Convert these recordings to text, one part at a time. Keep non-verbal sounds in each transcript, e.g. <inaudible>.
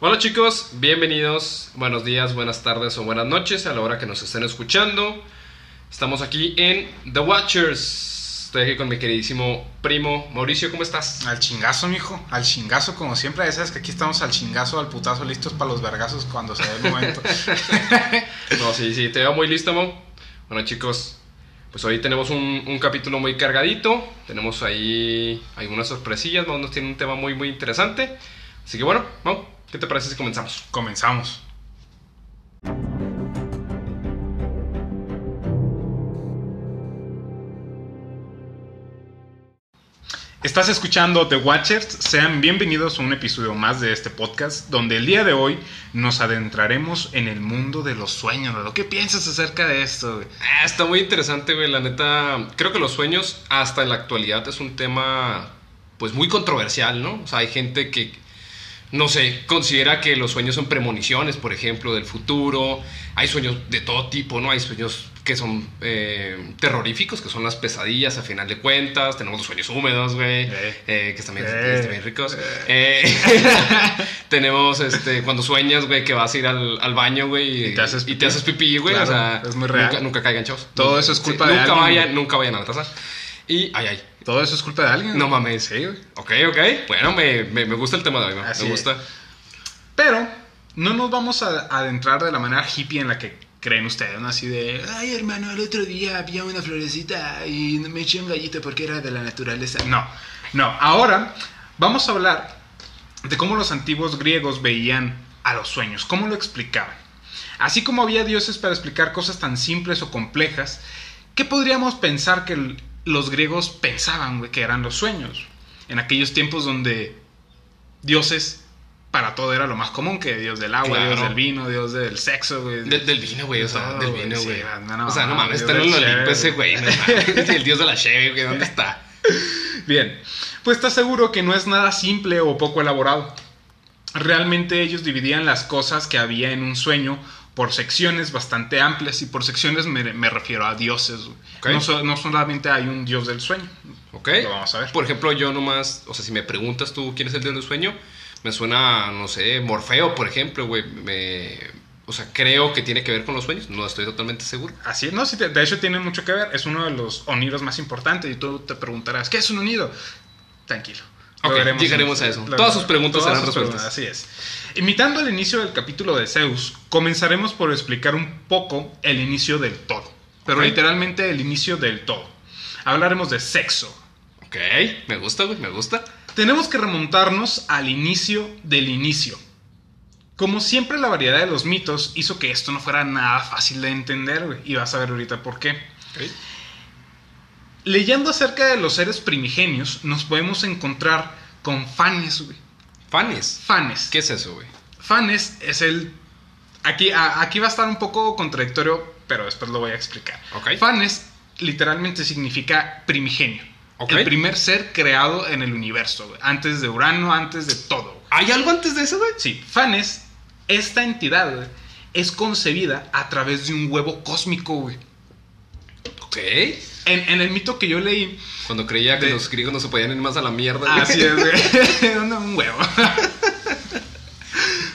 Hola chicos, bienvenidos, buenos días, buenas tardes o buenas noches a la hora que nos estén escuchando. Estamos aquí en The Watchers. Estoy aquí con mi queridísimo primo Mauricio, ¿cómo estás? Al chingazo, mijo. Al chingazo, como siempre. Ya sabes que aquí estamos al chingazo, al putazo, listos para los vergazos cuando se dé el momento. <laughs> no, sí, sí, te veo muy listo, Mo. Bueno, chicos, pues hoy tenemos un, un, capítulo muy cargadito. Tenemos ahí algunas sorpresillas. Mo nos tiene un tema muy, muy interesante. Así que bueno, Mo, ¿Qué te parece si comenzamos? Comenzamos. Estás escuchando The Watchers, sean bienvenidos a un episodio más de este podcast, donde el día de hoy nos adentraremos en el mundo de los sueños, ¿no? ¿Qué piensas acerca de esto? Güey? Ah, está muy interesante, güey, la neta, creo que los sueños hasta en la actualidad es un tema pues muy controversial, ¿no? O sea, hay gente que no sé, considera que los sueños son premoniciones, por ejemplo, del futuro. Hay sueños de todo tipo, ¿no? Hay sueños que son eh, terroríficos, que son las pesadillas a final de cuentas. Tenemos los sueños húmedos, güey, eh. Eh, que están bien, ricos. <laughs> tenemos este, cuando sueñas, güey, que vas a ir al, baño, güey, y, te haces pipí, güey. o sea, es muy real. Nunca, nunca caigan chavos. Todo eso es culpa de nunca Vayan, nunca vayan a la taza. Y, ay, ay. Todo eso es culpa de alguien. No mames. Sí, güey. Ok, ok. Bueno, me, me, gusta el tema de hoy, me gusta. Pero no nos vamos a adentrar de la manera hippie en la que creen ustedes, ¿no? Así de, ay hermano, el otro día había una florecita y me eché un gallito porque era de la naturaleza. No, no. Ahora vamos a hablar de cómo los antiguos griegos veían a los sueños, cómo lo explicaban. Así como había dioses para explicar cosas tan simples o complejas, ¿qué podríamos pensar que los griegos pensaban que eran los sueños. En aquellos tiempos donde dioses para todo era lo más común, que dios del agua, dios del vino, dios del sexo, güey. del vino, güey, o sea, del vino, güey. o sea, no mames, está en el Olimpo ese güey, <laughs> el dios de la cheve, güey, ¿dónde está? Bien, pues estás seguro que no es nada simple o poco elaborado. Realmente ellos dividían las cosas que había en un sueño por secciones bastante amplias y por secciones me, refiero a dioses. No, solamente hay un dios del sueño. Ok. Lo vamos a ver. Por ejemplo, yo nomás, o sea, si me preguntas tú quién es el dios del sueño, me suena, no sé, Morfeo, por ejemplo, güey. Me, o sea, creo que tiene que ver con los sueños, no estoy totalmente seguro. Así, no, sí, de hecho tiene mucho que ver. Es uno de los unidos más importantes y tú te preguntarás, ¿qué es un unido? Tranquilo. Llegaremos a eso. Todas sus preguntas serán resueltas. así es. Imitando el inicio del capítulo de Zeus, comenzaremos por explicar un poco el inicio del todo. Pero literalmente el inicio del todo. Hablaremos de sexo. Ok, me gusta, güey, me gusta. Tenemos que remontarnos al inicio del inicio. Como siempre, la variedad de los mitos hizo que esto no fuera nada fácil de entender, güey. Y vas a ver ahorita por qué. Leyendo acerca de los seres primigenios, nos podemos encontrar con Fanes, güey. ¿Fanes? Fanes. ¿Qué es eso, güey? Fanes es el... Aquí, aquí va a estar un poco contradictorio, pero después lo voy a explicar. Okay. Fanes literalmente significa primigenio. El primer ser creado en el universo, güey. Antes de Urano, antes de todo. ¿Hay algo antes de eso, güey? Sí. Fanes, esta entidad, güey, es concebida a través de un huevo cósmico, güey. Ok. En, el mito que yo leí. Cuando creía que los griegos no se podían ir más a la mierda. Así es, güey. <laughs> un huevo. <laughs>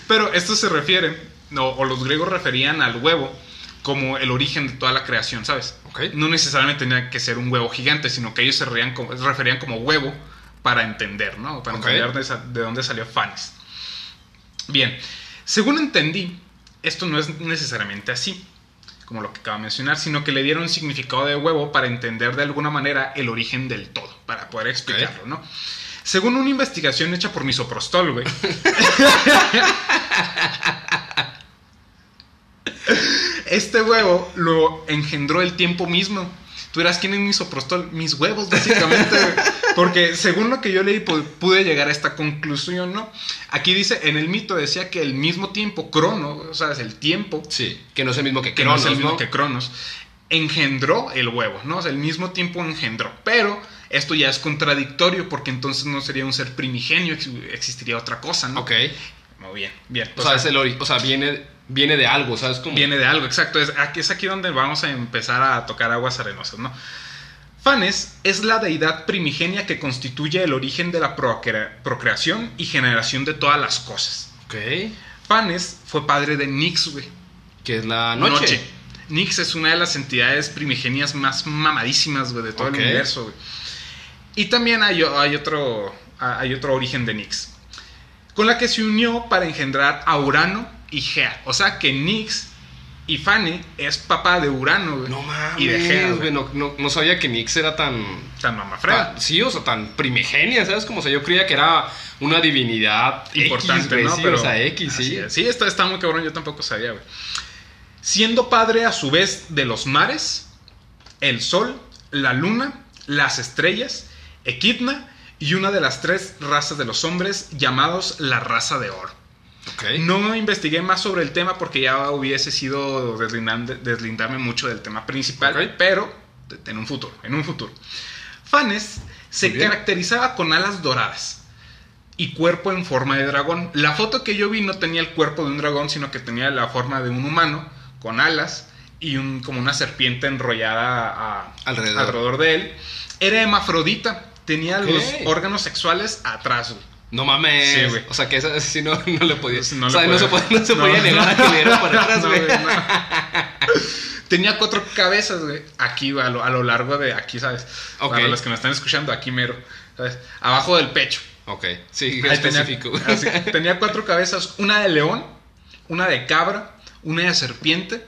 Pero esto se refiere, no, o los griegos referían al huevo como el origen de toda la creación, ¿sabes? Okay. No necesariamente tenía que ser un huevo gigante, sino que ellos se referían como, referían como huevo para entender, ¿no? Para entender de, de, dónde salió Fanes. Bien, según entendí, esto no es necesariamente así como lo que acabo de mencionar, sino que le dieron un significado de huevo para entender de alguna manera el origen del todo, para poder explicarlo, ¿no? Según una investigación hecha por Misoprostol, güey. <laughs> este huevo lo engendró el tiempo mismo. Tú dirás, ¿quién es misoprostol? Mis huevos, básicamente. Porque según lo que yo leí, pude llegar a esta conclusión, ¿no? Aquí dice, en el mito decía que el mismo tiempo, Crono, o sea, es el tiempo. Sí, que no es el mismo que Cronos. no es el mismo que Cronos. Engendró el huevo, ¿no? O sea, el mismo tiempo engendró. Pero esto ya es contradictorio porque entonces no sería un ser primigenio, existiría otra cosa, ¿no? Ok. Muy bien, bien. O, sea, es el o sea, viene viene de algo, ¿sabes cómo? Viene de algo, exacto. Es aquí, es aquí donde vamos a empezar a tocar aguas arenosas, ¿no? Fanes es la deidad primigenia que constituye el origen de la procreación y generación de todas las cosas. Ok. Fanes fue padre de Nix, güey. Que es la noche. Nix es una de las entidades primigenias más mamadísimas, güey, de todo el universo, güey. Y también hay, hay, otro, hay otro origen de Nix. Con la que se unió para engendrar a Urano y Gea. O sea que Nix y Fane es papá de Urano, güey. No mames, Y de Gea, güey. No, no- no sabía que Nix era tan, Tan mamafreda. Sí, o sea, tan primigenia, ¿sabes? Como o sea, yo creía que era una divinidad importante, X, ¿no? sí, Pero o sea, X, sí. es. Sí, está, está muy cabrón, yo tampoco sabía, güey. Siendo padre a su vez de los mares, el sol, la luna, las estrellas, Equidna y una de las tres razas de los hombres llamados la raza de oro. No investigué más sobre el tema porque ya hubiese sido deslindar- deslindarme mucho del tema principal, pero en un futuro, en un futuro. Fanes se caracterizaba con alas doradas y cuerpo en forma de dragón. La foto que yo vi no tenía el cuerpo de un dragón, sino que tenía la forma de un humano con alas y un, como una serpiente enrollada a- Alrededor. alrededor de él. Era hemafrodita, tenía los órganos sexuales atrás. güey. No mames. Sí, güey. o sea, que esa sí no, <laughs> no le podía. No o le sea, no se, podía, no se no, podía negar a que le diera para <laughs> atrás, No, güey. no. <laughs> Tenía cuatro cabezas, güey. Aquí, a lo, a lo largo de aquí, ¿sabes? Para los que me están escuchando, aquí mero. ¿sabes? Abajo del pecho. Ok, sí, Ahí específico. Tenía, así, tenía cuatro cabezas: una de león, una de cabra, una de serpiente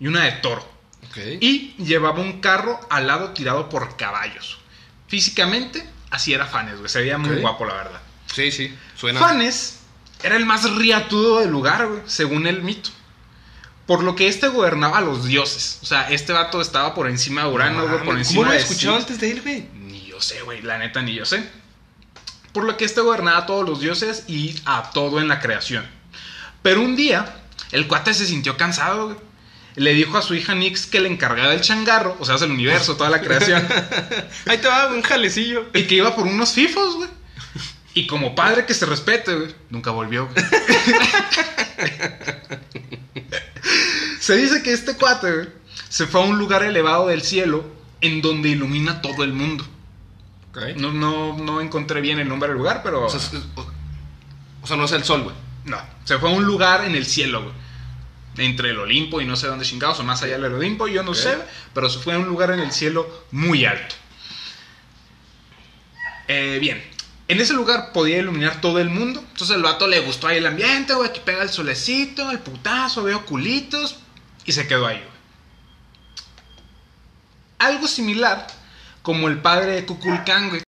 y una de toro. ok. Y llevaba un carro al lado tirado por caballos. Físicamente, así era Fanes, güey. Se veía muy guapo, la verdad. Sí, sí, suena. Fanes era el más riatudo del lugar, güey, según el mito. Por lo que este gobernaba a los dioses. O sea, este vato estaba por encima de Urano, No güey, por encima ¿Cómo lo había escuchado antes de él, güey? Ni yo sé, güey, la neta ni yo sé. Por lo que este gobernaba a todos los dioses y a todo en la creación. Pero un día, el cuate se sintió cansado, güey. Le dijo a su hija Nix que le encargaba el changarro, o sea, el universo, toda la creación. <laughs> Ahí te va un jalecillo. Y que iba por unos fifos, güey. Y como padre que se respete, güey. Nunca volvió, güey. <laughs> se dice que este cuate, güey, se fue a un lugar elevado del cielo en donde ilumina todo el mundo. Ok. No, no, no encontré bien el nombre del lugar, pero. O sea, es- o- o sea, no es el sol, güey. no. Se fue a un lugar en el cielo, güey. Entre el Olimpo y no sé dónde chingados, o más allá del Olimpo, yo no sé, pero se fue a un lugar en el cielo muy alto. Eh, bien, en ese lugar podía iluminar todo el mundo. Entonces el vato le gustó ahí el ambiente, güey, aquí pega el solecito, el putazo, veo culitos, y se quedó ahí, güey. Algo similar como el padre de Kukulcán, güey.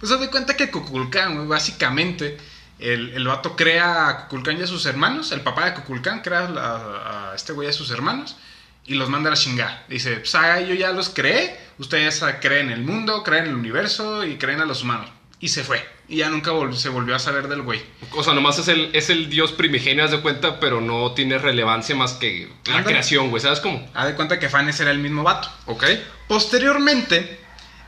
Pues se doy cuenta que Kukulcán, güey, básicamente, el, el vato crea a Kukulcán y a sus hermanos, el papá de Kukulcán crea a, este güey y a sus hermanos, y los manda a la chingada. Dice, pues ah, yo ya los creé, ustedes ah, creen en el mundo, creen en el universo y creen a los humanos. Y se fue, y ya nunca vol- se volvió a saber del güey. O sea, nomás es el, es el dios primigenio, haz de cuenta, pero no tiene relevancia más que la Ándale. creación, güey. ¿Sabes cómo? Haz de cuenta que Fanes era el mismo vato. Ok. Posteriormente,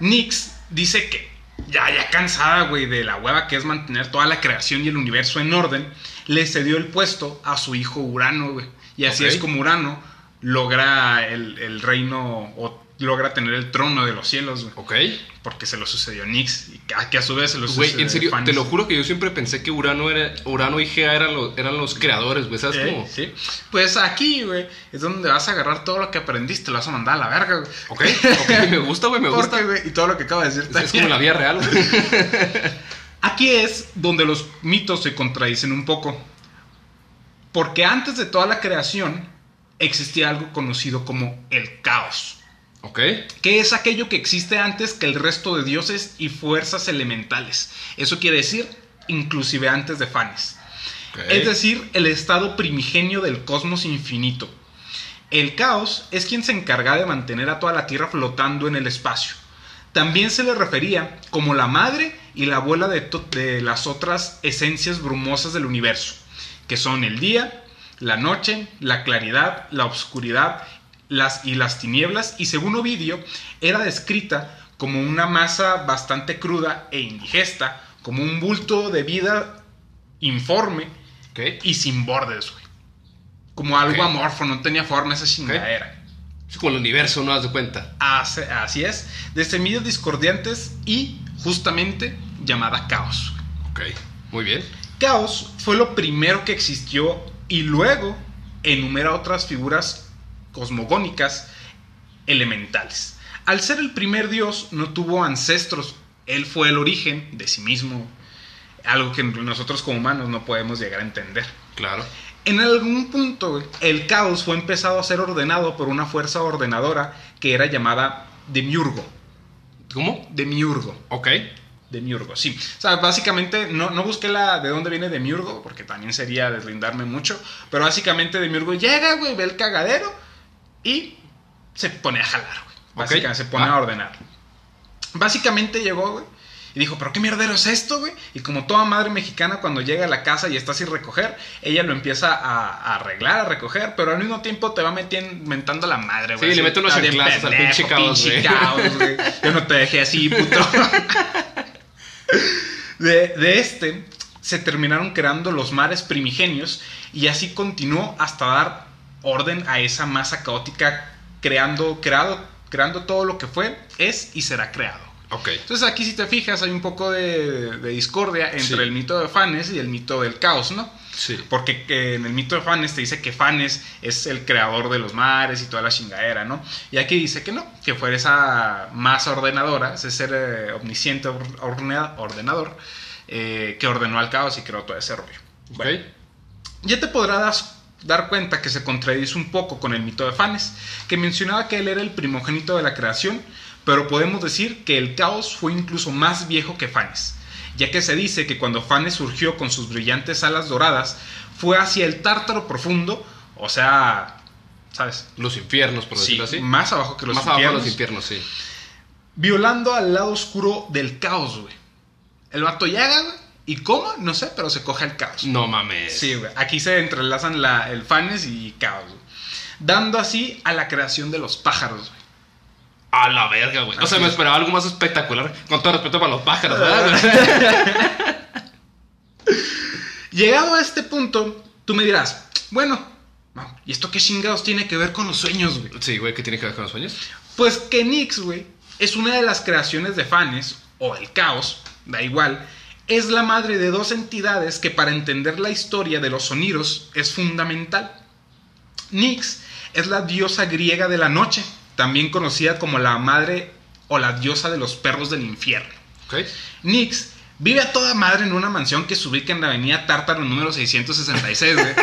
Nix dice que ya, ya cansada, güey, de la hueva que es mantener toda la creación y el universo en orden, le cedió el puesto a su hijo Urano, güey. Y así es como Urano logra el, el reino o logra tener el trono de los cielos, güey. Ok. Porque se lo sucedió Nix y que, que a su vez se lo Güey, sucedió en serio, Fanes. te lo juro que yo siempre pensé que Urano, era, Urano y Gea eran los, eran los creadores, güey. ¿Sabes Eh, cómo? sí. Pues aquí, güey, es donde vas a agarrar todo lo que aprendiste, lo vas a mandar a la verga, güey. Ok, ok, <laughs> me gusta, güey, me gusta. Porque, güey, y todo lo que acabo de decir Es- es como la vida real, güey. <laughs> Aquí es donde los mitos se contradicen un poco. Porque antes de toda la creación existía algo conocido como el caos, Ok. que es aquello que existe antes que el resto de dioses y fuerzas elementales. Eso quiere decir inclusive antes de Fanes. Es decir, el estado primigenio del cosmos infinito. El caos es quien se encarga de mantener a toda la Tierra flotando en el espacio. También se le refería como la madre y la abuela de, de las otras esencias brumosas del universo, que son el día, la noche, la claridad, la oscuridad las, y las tinieblas, y según Ovidio, era descrita como una masa bastante cruda e indigesta, como un bulto de vida informe y sin bordes, güey. Como algo amorfo, no tenía forma esa chingadera. Es como el universo, ¿no? De cuenta. Así, así es, de semillas discordiantes y justamente llamada caos. Ok. Muy bien. Caos fue lo primero que existió y luego enumera otras figuras cosmogónicas elementales. Al ser el primer dios, no tuvo ancestros, él fue el origen de sí mismo, algo que nosotros como humanos no podemos llegar a entender. Claro. En algún punto, el caos fue empezado a ser ordenado por una fuerza ordenadora que era llamada Demiurgo. ¿Cómo? Demiurgo. Ok. Demiurgo, sí. O sea, básicamente no, no busqué la de dónde viene Demiurgo, porque también sería deslindarme mucho. Pero básicamente Demiurgo llega, güey, ve el cagadero y se pone a jalar, güey. Básicamente se pone Ah. a ordenar. Básicamente llegó, güey, y dijo, ¿pero qué mierdero es esto, güey? Y como toda madre mexicana, cuando llega a la casa y está sin recoger, ella lo empieza a, a arreglar, a recoger, pero al mismo tiempo te va metiendo, mentando la madre, güey. Sí, le mete unos "Está bien chanclazos al pinche caos, pinche güey". caos, güey. Yo no te dejé así, puto. <laughs> De, de este se terminaron creando los mares primigenios y así continuó hasta dar orden a esa masa caótica creando, creado, creando todo lo que fue, es y será creado. Ok. Entonces aquí si te fijas hay un poco de, de discordia entre Sí. el mito de Fanes y el mito del caos, ¿no? Sí. Porque que en el mito de Fanes te dice que Fanes es el creador de los mares y toda la chingadera, ¿no? Y aquí dice que no, que fue esa masa ordenadora, ese ser eh, omnisciente or- ordenador, eh, que ordenó al caos y creó todo ese rollo. Ok. Bueno, ya te podrás dar cuenta que se contradice un poco con el mito de Fanes, que mencionaba que él era el primogénito de la creación, pero podemos decir que el caos fue incluso más viejo que Fanes, ya que se dice que cuando Fanes surgió con sus brillantes alas doradas, fue hacia el tártaro profundo, o sea, ¿sabes? Los infiernos, por Sí, decirlo así. más abajo que los Más abajo infiernos, los infiernos, sí. violando al lado oscuro del caos, güey. El vato llega, güey, y cómo, no sé, pero se coge el caos. No mames. Sí, güey. Aquí se entrelazan la, el fanes y caos, güey. Dando así a la creación de los pájaros, güey. A la verga, güey. O sea, me es. esperaba algo más espectacular. Con todo respeto para los pájaros, <laughs> ¿verdad? <laughs> Llegado a este punto, tú me dirás, bueno, ¿y esto qué chingados tiene que ver con los sueños, güey? sí, güey, ¿qué tiene que ver con los sueños? Pues que Nix, güey, es una de las creaciones de Fanes, o el caos, da igual, es la madre de dos entidades que para entender la historia de los sonidos es fundamental. Nix es la diosa griega de la noche, también conocida como la madre o la diosa de los perros del infierno. Ok. Nix vive a toda madre en una mansión que se ubica en la avenida Tártaro número 666, güey. <laughs>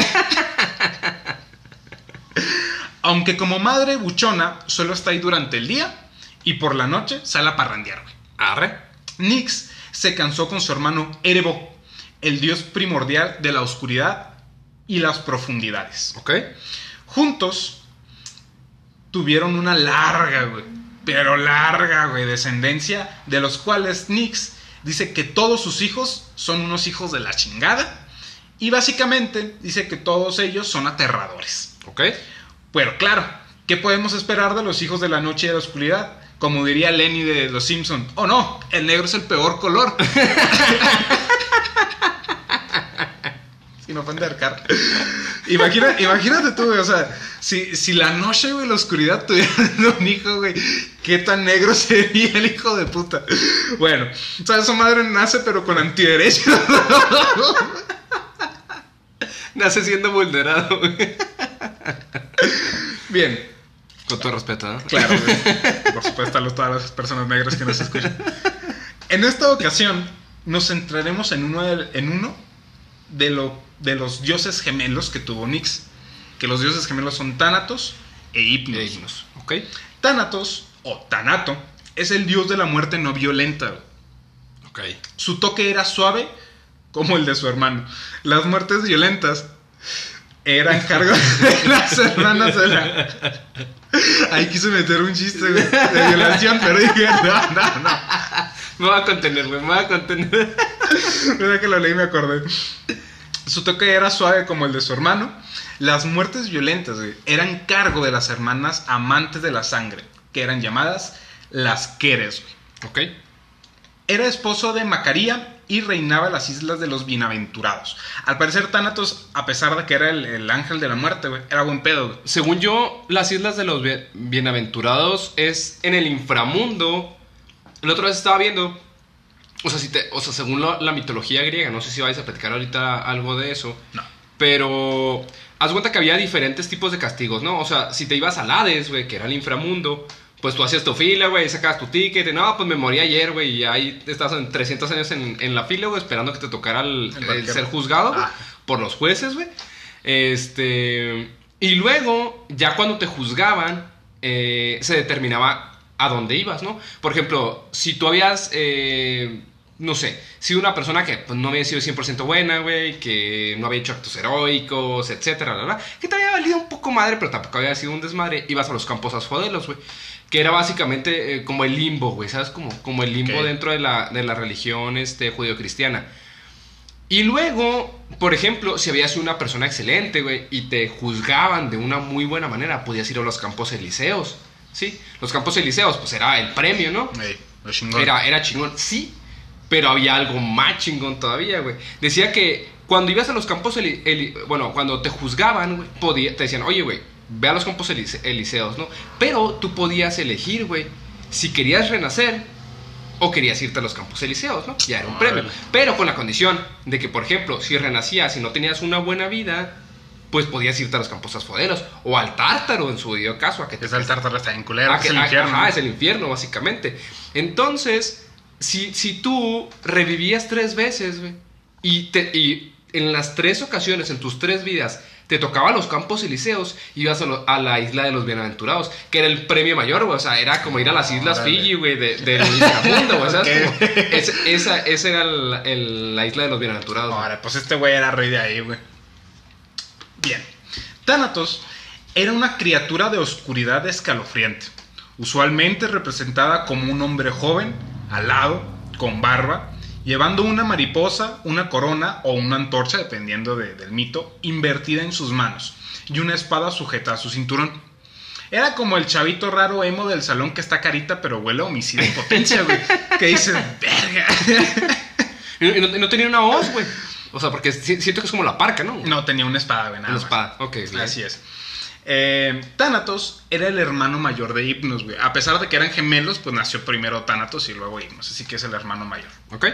Aunque como madre buchona solo está ahí durante el día y por la noche sale a parrandear, güey. Arre. Nix se casó con su hermano Erebo, el dios primordial de la oscuridad y las profundidades. Ok. Juntos tuvieron una larga, güey, pero larga, güey, descendencia, de los cuales Nix dice que todos sus hijos son unos hijos de la chingada y básicamente dice que todos ellos son aterradores. Ok. Pero claro, ¿qué podemos esperar de los hijos de la noche y de la oscuridad? Como diría Lenny de Los Simpsons. Oh no, el negro es el peor color. <laughs> Sin ofender, Car. Imagina, imagínate tú, güey, o sea, si, si la noche, güey, la oscuridad tuvieran un hijo, güey, qué tan negro sería el hijo de puta. Bueno, o sea, su madre nace pero con antiderechos. Nace siendo vulnerado, güey. Bien, Con todo respeto, ¿no? Claro. <laughs> Por supuesto, a los- todas las personas negras que nos escuchan. En esta ocasión, nos centraremos en uno de, en uno de, lo, de los dioses gemelos que tuvo Nix. Que los dioses gemelos son Tánatos e Hipnos. Y himnos. Ok. Tánatos, o Tanato, es el dios de la muerte no violenta. güey. Ok. Su toque era suave como el de su hermano. Las muertes violentas eran cargo de <laughs> las hermanas de la... Ahí quise meter un chiste güey, de violación, pero dije, no, no, no. Me voy a contener, güey. Me voy a contener. Mira que lo leí y me acordé. Su toque era suave como el de su hermano. Las muertes violentas güey, eran cargo de las hermanas amantes de la sangre, que eran llamadas las Queres. güey. Ok. Era esposo de Macaría y reinaba las islas de los bienaventurados. Al parecer, Thanatos, a pesar de que era el, el ángel de la muerte, güey, era buen pedo, güey. Según yo, las islas de los bien- bienaventurados es en el inframundo. El otro vez estaba viendo O sea, si te, o sea según la, la mitología griega, no sé si vais a platicar ahorita algo de eso. No. Pero haz cuenta que había diferentes tipos de castigos, ¿no? O sea, si te ibas al Hades, güey, que era el inframundo, pues tú hacías tu fila, güey, sacabas tu ticket, y, no, pues me morí ayer, güey, y ahí estás en 300 años en, en la fila, güey, esperando que te tocara el, El el banquero. ser juzgado Ah. por los jueces, güey. Este. Y luego, ya cuando te juzgaban, eh, se determinaba a dónde ibas, ¿no? Por ejemplo, si tú habías. eh, no sé, si una persona que pues, no había sido 100% buena, güey, que no había hecho actos heroicos, etcétera, bla, bla, que te había valido un poco madre, pero tampoco había sido un desmadre, ibas a los campos asfodelos, güey. Que era básicamente eh, como el limbo, güey, ¿sabes? Como, como el limbo dentro de la, de la religión este, judío-cristiana. Y luego, por ejemplo, si habías sido una persona excelente, güey, y te juzgaban de una muy buena manera, podías ir a los campos elíseos, ¿sí? Los campos elíseos, pues era el premio, ¿no? Ey, lo chingón. Era, era chingón, sí, pero había algo más chingón todavía, güey. Decía que cuando ibas a los campos, eli- bueno, cuando te juzgaban, güey, podía- te decían, oye, güey, ve a los campos elise- elíseos, ¿no? Pero tú podías elegir, güey, si querías renacer o querías irte a los campos elíseos, ¿no? Ya era un premio. Pero con la condición de que, por ejemplo, si renacías y no tenías una buena vida, pues podías irte a los campos asfoderos o al tártaro en su debido caso, a que te Es el tártaro está en culero. Es que- el infierno. Ajá, es el infierno, básicamente. Entonces, si, si tú revivías tres veces, güey, y, te- y en las tres ocasiones, en tus tres vidas, te tocaba los campos elíseos, ibas a, lo- a la isla de los bienaventurados, que era el premio mayor, güey. O sea, era como ir a las islas Órale. Fiji, güey, de- del inframundo, güey. ¿sabes? <laughs> Ok. Como ese- esa, esa era el- el- la isla de los bienaventurados. Ahora, pues este güey era rey de ahí, güey. Bien. Thanatos era una criatura de oscuridad escalofriante, usualmente representada como un hombre joven, alado, con barba, llevando una mariposa, una corona o una antorcha, dependiendo de- del mito, invertida en sus manos, y una espada sujeta a su cinturón. Era como el chavito raro emo del salón que está carita, pero huele a homicidio en potencia, güey. Que dices, verga. <laughs> Y, no, y no tenía una hoz, güey. O sea, porque si- siento que es como la parca, ¿no? No, tenía una espada, güey. nada Una más. espada, ok. Así es. Eh, Thanatos era el hermano mayor de Hypnos, güey. A pesar de que eran gemelos, pues nació primero Thanatos y luego Hypnos. Así que es el hermano mayor. Ok.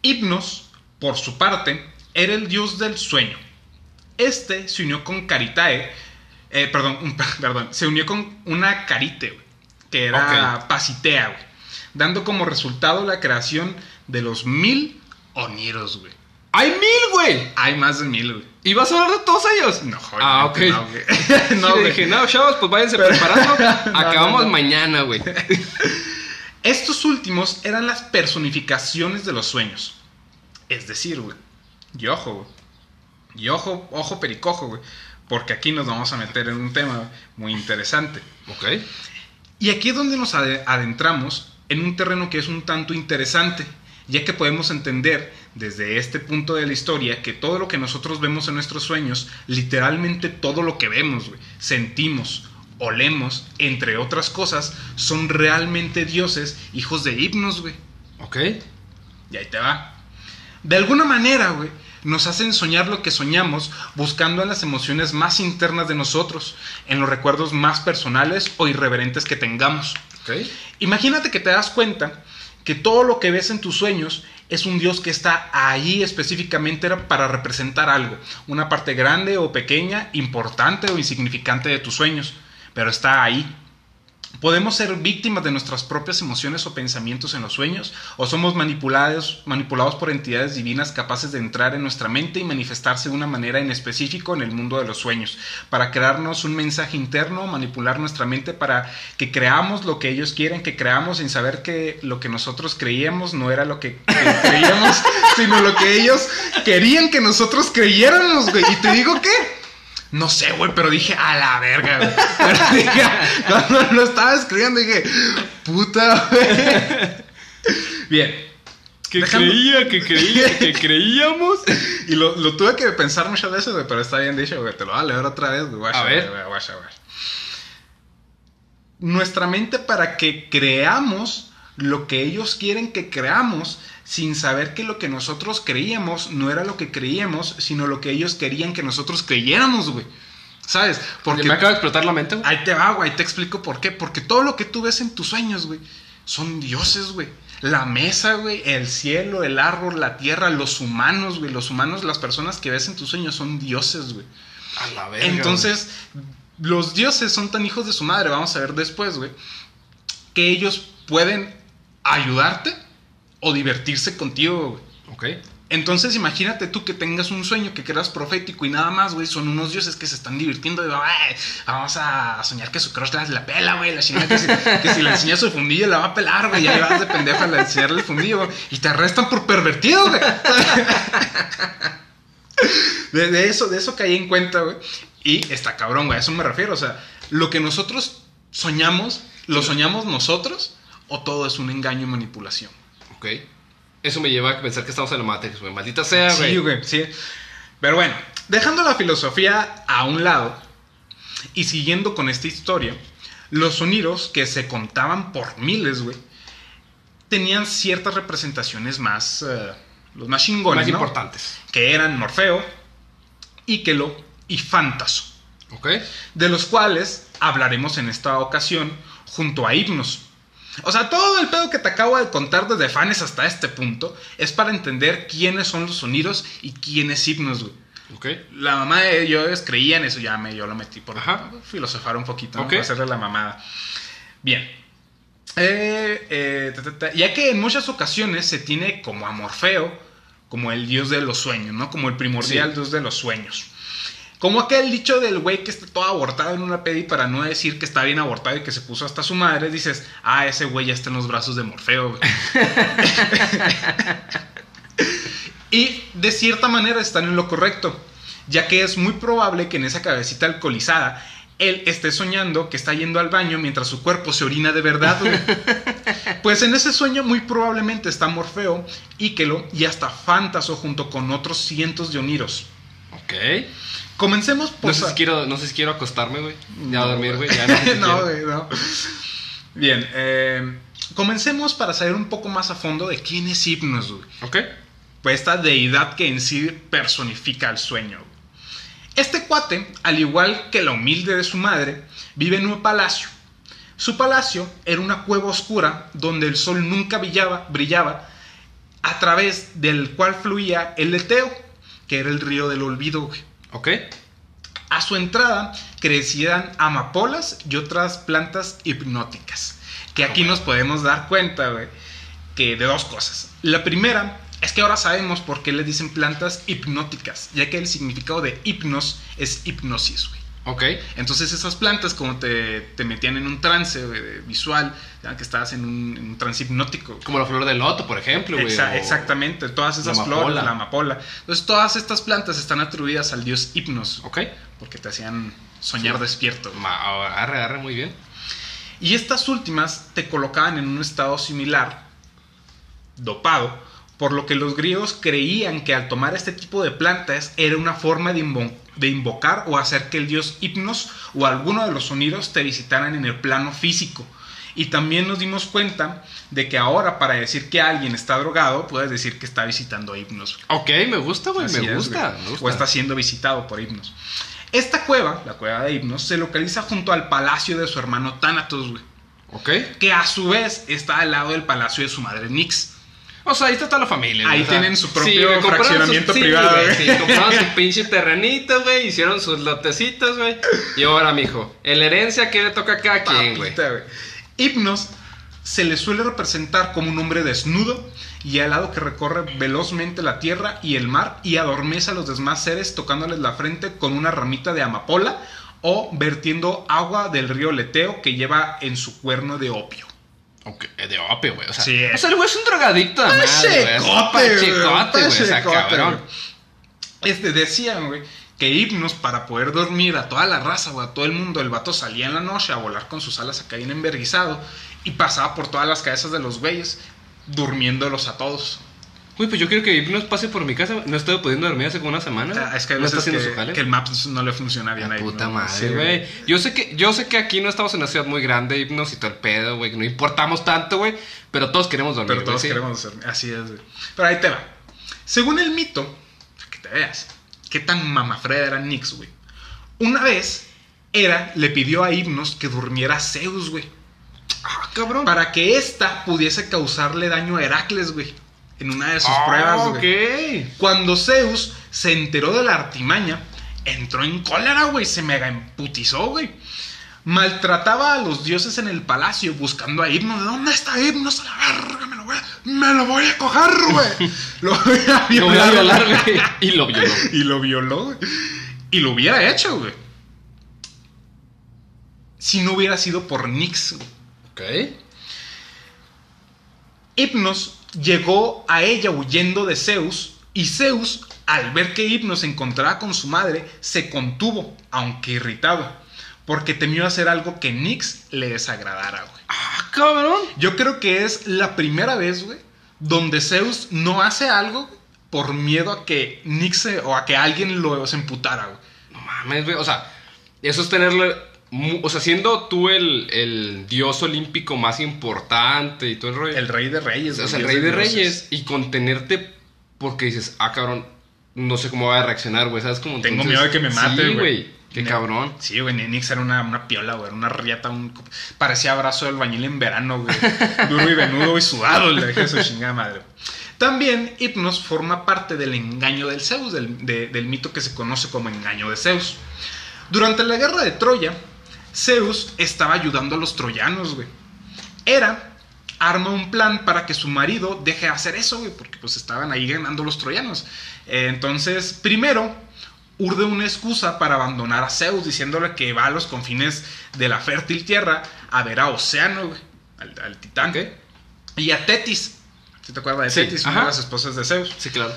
Hypnos, por su parte, era el dios del sueño. Este se unió con Caritae, eh, perdón, <laughs> perdón, se unió con una Carite, güey, que era Ok. Pasitea, güey, dando como resultado la creación de los mil Oniros, güey. ¡Hay mil, güey! Hay más de mil, güey. ¿Y vas a hablar de todos ellos? No, joder. Ah, ok. No, <laughs> güey. No, No, güey. dije, no, chavos, pues váyanse preparando. <laughs> Acabamos no. mañana, güey. <laughs> Estos últimos eran las personificaciones de los sueños. Es decir, güey. Y ojo, güey. Y ojo, ojo pericojo, güey. Porque aquí nos vamos a meter en un tema muy interesante. Ok. Y aquí es donde nos ade- adentramos en un terreno que es un tanto interesante, ya que podemos entender desde este punto de la historia que todo lo que nosotros vemos en nuestros sueños, literalmente todo lo que vemos, sentimos, olemos, entre otras cosas, son realmente dioses, hijos de himnos, güey. Ok. Y ahí te va. De alguna manera, güey, nos hacen soñar lo que soñamos buscando en las emociones más internas de nosotros, en los recuerdos más personales o irreverentes que tengamos. Ok. Imagínate que te das cuenta que todo lo que ves en tus sueños es un Dios que está ahí específicamente para representar algo, una parte grande o pequeña, importante o insignificante de tus sueños, pero está ahí. Podemos ser víctimas de nuestras propias emociones o pensamientos en los sueños, o somos manipulados, manipulados por entidades divinas capaces de entrar en nuestra mente y manifestarse de una manera en específico en el mundo de los sueños, para crearnos un mensaje interno, manipular nuestra mente para que creamos lo que ellos quieren que creamos sin saber que lo que nosotros creíamos no era lo que, creíamos, <laughs> sino lo que ellos querían que nosotros creyéramos, güey. Y te digo que no sé, güey, pero dije, a la verga, güey. <laughs> Pero dije, cuando lo estaba escribiendo dije, puta, güey. <laughs> Bien. Que Dejando- creía, que creía, <laughs> que creíamos. Y lo, lo tuve que pensar muchas veces, güey, pero está bien dicho, güey. Te lo voy a leer otra vez, güey. A ver. Nuestra mente para que creamos lo que ellos quieren que creamos sin saber que lo que nosotros creíamos no era lo que creíamos, sino lo que ellos querían que nosotros creyéramos, güey. ¿Sabes? Porque me acaba de explotar la mente, güey. Ahí te va, güey, te explico por qué. Porque todo lo que tú ves en tus sueños, güey, son dioses, güey. la mesa, güey, el cielo, el árbol, la tierra, los humanos, güey. Los humanos, las personas que ves en tus sueños son dioses, güey. A la verga. Entonces, los dioses son tan hijos de su madre, vamos a ver después, güey, que ellos pueden ayudarte o divertirse contigo, güey. Ok. Entonces imagínate tú que tengas un sueño que creas profético y nada más, güey, son unos dioses que se están divirtiendo de, "Ay, vamos a soñar que su crush la, la pela, güey, la chingada que si, que si le enseñas su fundillo la va a pelar, güey, y ahí vas de pendeja a enseñarle el fundillo, güey, y te arrestan por pervertido, güey. <laughs> De, de eso, de eso caí en cuenta, güey. Y está cabrón, güey, a eso me refiero, o sea, lo que nosotros soñamos, ¿lo soñamos nosotros o todo es un engaño y manipulación? Ok. Eso me lleva a pensar que estamos en la Matrix, güey. Maldita sea, güey. Sí, güey, sí. Pero bueno, dejando la filosofía a un lado y siguiendo con esta historia, los sonidos que se contaban por miles, güey, tenían ciertas representaciones más, eh, los más chingones, Más ¿no? importantes. Que eran Morfeo, Íquelo y Fantaso, Ok. de los cuales hablaremos en esta ocasión junto a Hipnos. O sea, todo el pedo que te acabo de contar desde Fanes hasta este punto es para entender quiénes son los sonidos y quién es Hipnos, güey. Ok. La mamá de ellos creía en eso, ya me, yo lo metí por Ajá. filosofar un poquito, ¿no? Ok. Para hacerle la mamada. Bien. Eh, eh, ta, ta, ta. Ya que en muchas ocasiones se tiene como a Morfeo, como el dios de los sueños, ¿no? Como el primordial Sí. dios de los sueños. Como aquel dicho del güey que está todo abortado en una pedi para no decir que está bien abortado y que se puso hasta su madre, dices, ah, ese güey ya está en los brazos de Morfeo. güey". <laughs> y de cierta manera están en lo correcto, ya que es muy probable que en esa cabecita alcoholizada él esté soñando que está yendo al baño mientras su cuerpo se orina de verdad. güey. <laughs> Pues en ese sueño muy probablemente está Morfeo, Íquelo y hasta Fantaso junto con otros cientos de oniros. Ok. Comencemos por... No sé, si quiero, no sé si quiero acostarme, güey. Ya a No, dormir, güey. Ya <laughs> no, sé si no, güey, no. Bien, eh, comencemos para saber un poco más a fondo de quién es Hipnos, güey. Ok. Pues esta deidad que en sí personifica el sueño. güey. Este cuate, al igual que la humilde de su madre, vive en un palacio. Su palacio era una cueva oscura donde el sol nunca brillaba, brillaba a través del cual fluía el leteo, que era el río del olvido. güey. Ok. A su entrada crecían amapolas y otras plantas hipnóticas. Que aquí nos podemos dar cuenta, güey, que de dos cosas. La primera es que ahora sabemos por qué le dicen plantas hipnóticas, ya que el significado de hipnos es hipnosis, güey. Ok. Entonces esas plantas como te, te metían en un trance de- visual, que estabas en un, en un trance hipnótico. Como la flor del loto, por ejemplo. Exa- o- exactamente, todas esas la flores, la amapola. Entonces todas estas plantas están atribuidas al dios hipnos, Ok. porque te hacían soñar Sí. despierto. Ma- Arre, arre, muy bien. Y estas últimas te colocaban en un estado similar, dopado, por lo que los griegos creían que al tomar este tipo de plantas era una forma de, invo- de invocar o hacer que el dios Hipnos o alguno de los sonidos te visitaran en el plano físico. Y también nos dimos cuenta de que ahora para decir que alguien está drogado, puedes decir que está visitando a Hipnos. Ok, me gusta, güey. Así Me, es, gusta, güey. me gusta. O está siendo visitado por Hipnos. Esta cueva, la cueva de Hipnos, se localiza junto al palacio de su hermano Thanatos, güey Ok. que a su vez está al lado del palacio de su madre Nix. O sea, ahí está toda la familia. Ahí güey, o sea, tienen su propio fraccionamiento privado, güey, güey. Sí, compraron su <laughs> pinche terrenito, güey. Hicieron sus lotecitos, güey. Y ahora, mijo, en la herencia, ¿qué le toca a cada quien, güey? Papita, güey. Hipnos se le suele representar como un hombre desnudo y alado que recorre velozmente la tierra y el mar y adormece a los demás seres tocándoles la frente con una ramita de amapola o vertiendo agua del río Leteo que lleva en su cuerno de opio. Ok, eh, de opio, güey. O sea, Sí. o sea, el güey es un drogadicto de madre, güey. Es un pachecote, güey. O sea, cabrón. Este, decían, güey, que Hipnos para poder dormir a toda la raza, güey, a todo el mundo, el vato salía en la noche a volar con sus alas acá bien enverguizado y pasaba por todas las cabezas de los güeyes, durmiéndolos a todos. Güey, pues yo quiero que Hipnos pase por mi casa. No estoy pudiendo dormir hace como una semana. O sea, es que hay no está veces haciendo que, el Maps no le funciona bien La ahí. puta ¿no? madre, Sí, güey. Yo sé que yo sé que aquí no estamos en una ciudad muy grande, hipnos y todo el pedo, güey, no importamos tanto, güey, pero todos queremos dormir, Pero todos queremos hacer. Así es, güey. Pero ahí te va. Según el mito, que te veas, qué tan mamafreda era Nix, güey. Una vez, Hera le pidió a Hipnos que durmiera a Zeus, güey. Ah, cabrón. Para que ésta pudiese causarle daño a Heracles, güey. En una de sus Ah, pruebas, güey. ok. Cuando Zeus se enteró de la artimaña, entró en cólera, güey. Se mega emputizó, güey. Maltrataba a los dioses en el palacio buscando a Hipnos. ¿Dónde está Hipnos? A la verga, me lo voy a, me lo voy a coger, güey. <laughs> lo voy a Lo voy a violar, violar, güey. Y lo violó. <laughs> y lo violó, güey. Y lo hubiera hecho, güey. Si no hubiera sido por Nix, güey. Ok. Hipnos llegó a ella huyendo de Zeus y Zeus, al ver que Hipnos se encontraba con su madre, se contuvo, aunque irritado, porque temió hacer algo que Nix le desagradara, güey. Ah, cabrón. Yo creo que es la primera vez, güey, donde Zeus no hace algo por miedo a que Nix se- o a que alguien lo se emputara, güey. No mames, güey. O sea, eso es tenerle. O sea, siendo tú el, el dios olímpico más importante y todo el rollo. El rey de reyes. o sea, el rey de reyes. Y contenerte porque dices, ah, cabrón, no sé cómo va a reaccionar, güey. ¿Sabes cómo? Tengo miedo de que me maten, Sí, güey. Qué Ne- cabrón. Sí, güey, Nix era una, una piola, güey, era una riata, un... parecía abrazo del bañil en verano, güey. <laughs> Duro y venudo y sudado, le dejé su chingada madre. También Hipnos forma parte del engaño del Zeus, del, de- del mito que se conoce como engaño de Zeus. Durante la guerra de Troya, Zeus estaba ayudando a los troyanos, güey. Era arma un plan para que su marido deje de hacer eso, güey, porque pues estaban ahí ganando los troyanos. Eh, entonces, primero, urde una excusa para abandonar a Zeus, diciéndole que va a los confines de la fértil tierra a ver a Océano, güey, al, al titán. Y a Tetis. ¿Sí te acuerdas de Sí, Tetis? Una ajá. de las esposas de Zeus. Sí, claro.